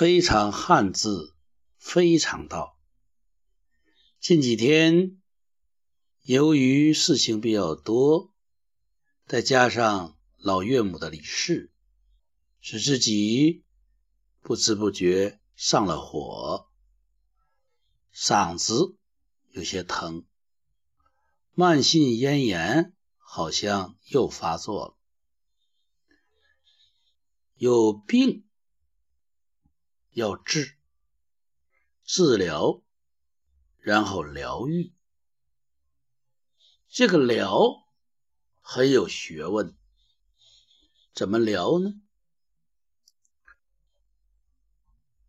非常汉字，非常道。近几天，由于事情比较多，再加上老岳母的离世，使自己不知不觉上了火，嗓子有些疼，慢性咽炎好像又发作了，有病。要治、治疗，然后疗愈。这个疗很有学问，怎么疗呢？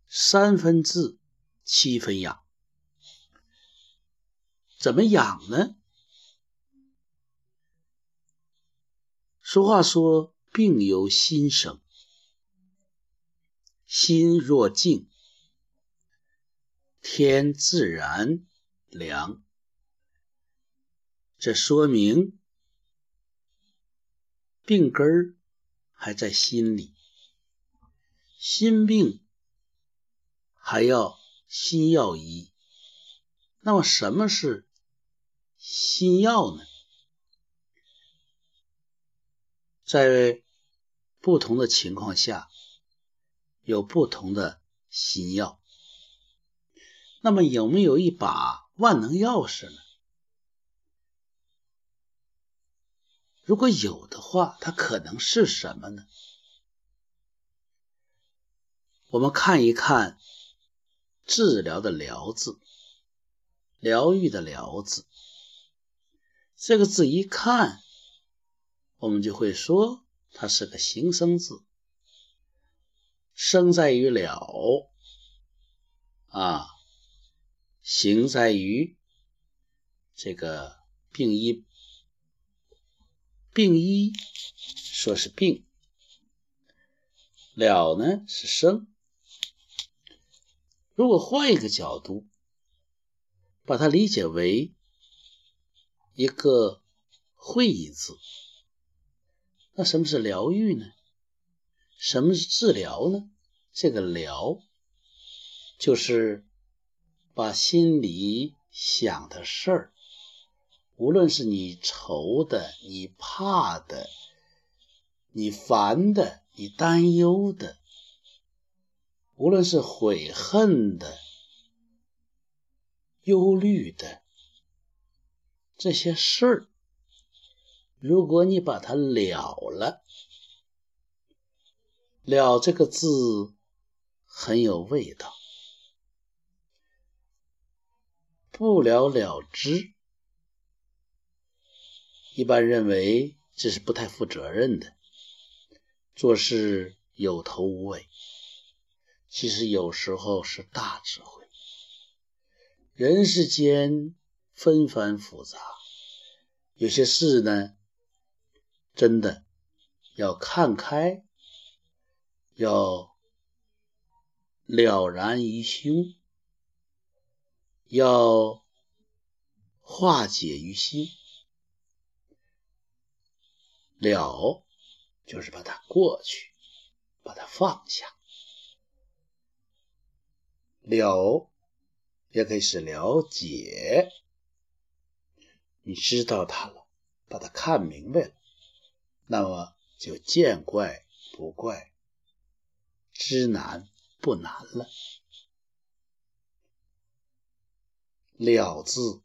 三分治，七分养。怎么养呢？俗话说：“病由心生。”心若静，天自然凉。这说明病根儿还在心里，心病还要心药医。那么，什么是心药呢？在不同的情况下。有不同的心药，那么有没有一把万能钥匙呢？如果有的话，它可能是什么呢？我们看一看“治疗”的“疗”字，疗愈的“疗”字，这个字一看，我们就会说它是个形声字。生在于了啊，行在于这个病医，病医说是病了呢是生。如果换一个角度，把它理解为一个会意字，那什么是疗愈呢？什么是治疗呢？这个疗，就是把心里想的事儿，无论是你愁的、你怕的、你烦的、你担忧的，无论是悔恨的、忧虑的这些事儿，如果你把它了了。了这个字很有味道，不了了之，一般认为这是不太负责任的，做事有头无尾。其实有时候是大智慧。人世间纷繁复杂，有些事呢，真的要看开。要了然于胸，要化解于心。了，就是把它过去，把它放下。了，也可以是了解。你知道它了，把它看明白了，那么就见怪不怪。知难不难了。了字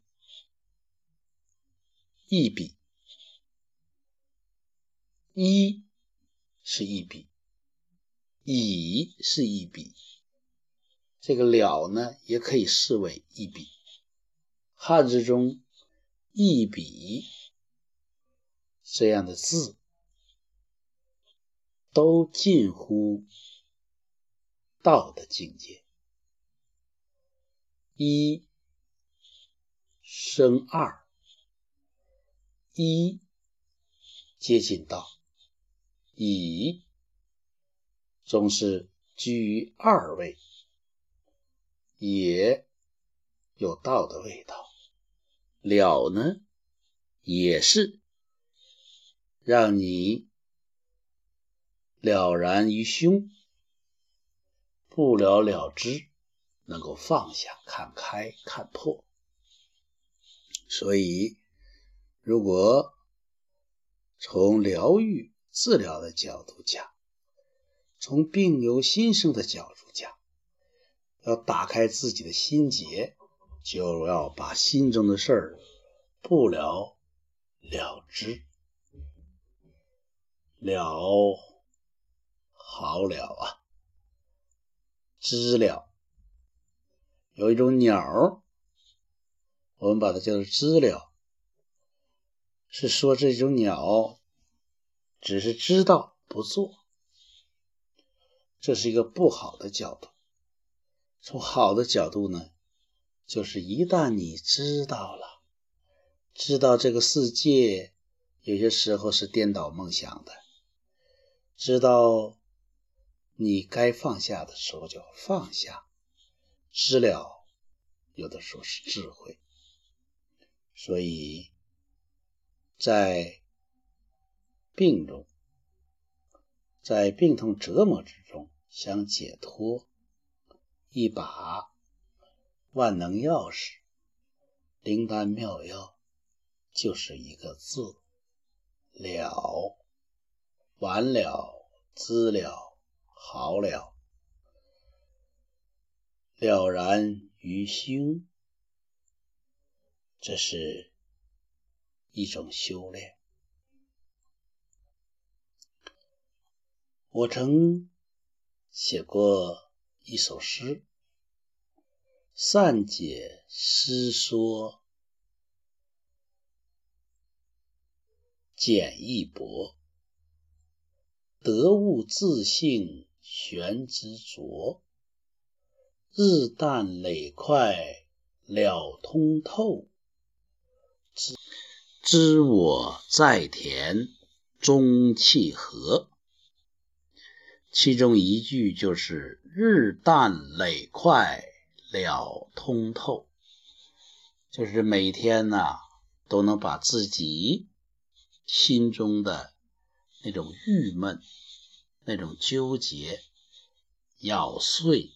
一笔，一是一笔，乙是一笔。这个了呢，也可以视为一笔。汉字中一笔这样的字，都近乎。道的境界，一生二，一接近道，乙总是居于二位，也有道的味道。了呢，也是让你了然于胸。不了了之，能够放下、看开、看破。所以，如果从疗愈、治疗的角度讲，从病由心生的角度讲，要打开自己的心结，就要把心中的事儿不了了之，了好了啊，知了。有一种鸟，我们把它叫做知了，是说这种鸟只是知道不做。这是一个不好的角度。从好的角度呢，就是一旦你知道了，知道这个世界有些时候是颠倒梦想的，知道你该放下的时候就放下，知了有的时候是智慧。所以，在病中，在病痛折磨之中。想解脱，一把万能钥匙，灵丹妙药，就是一个字：了。完了，知了，好了，了然于心，这是一种修炼。我曾。写过一首诗，善解诗说简易薄，得物自性玄之着，日啖累快了通透，知知我在田中气和。其中一句就是“日啖累快了通透”，就是每天呢都能把自己心中的那种郁闷、那种纠结咬碎、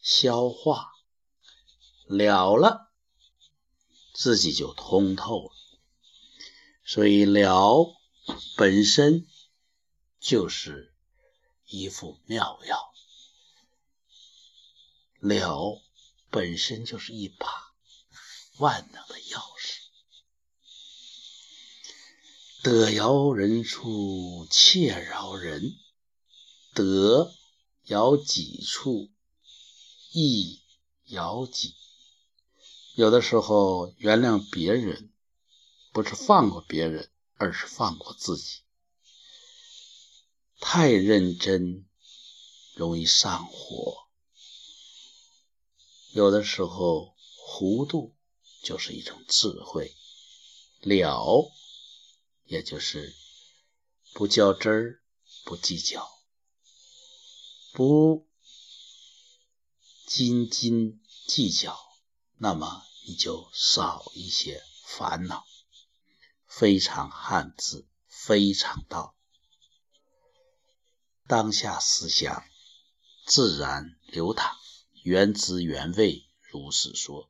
消化了了，自己就通透了。所以了本身就是。一副妙药，了本身就是一把万能的钥匙。得饶人处且饶人，得饶己处亦饶己。有的时候原谅别人，不是放过别人，而是放过自己。太认真容易上火，有的时候糊涂就是一种智慧，了也就是不较真儿，不计较，不斤斤计较，那么你就少一些烦恼。非常汉字，非常道。当下思想自然流淌，原汁原味，如是说。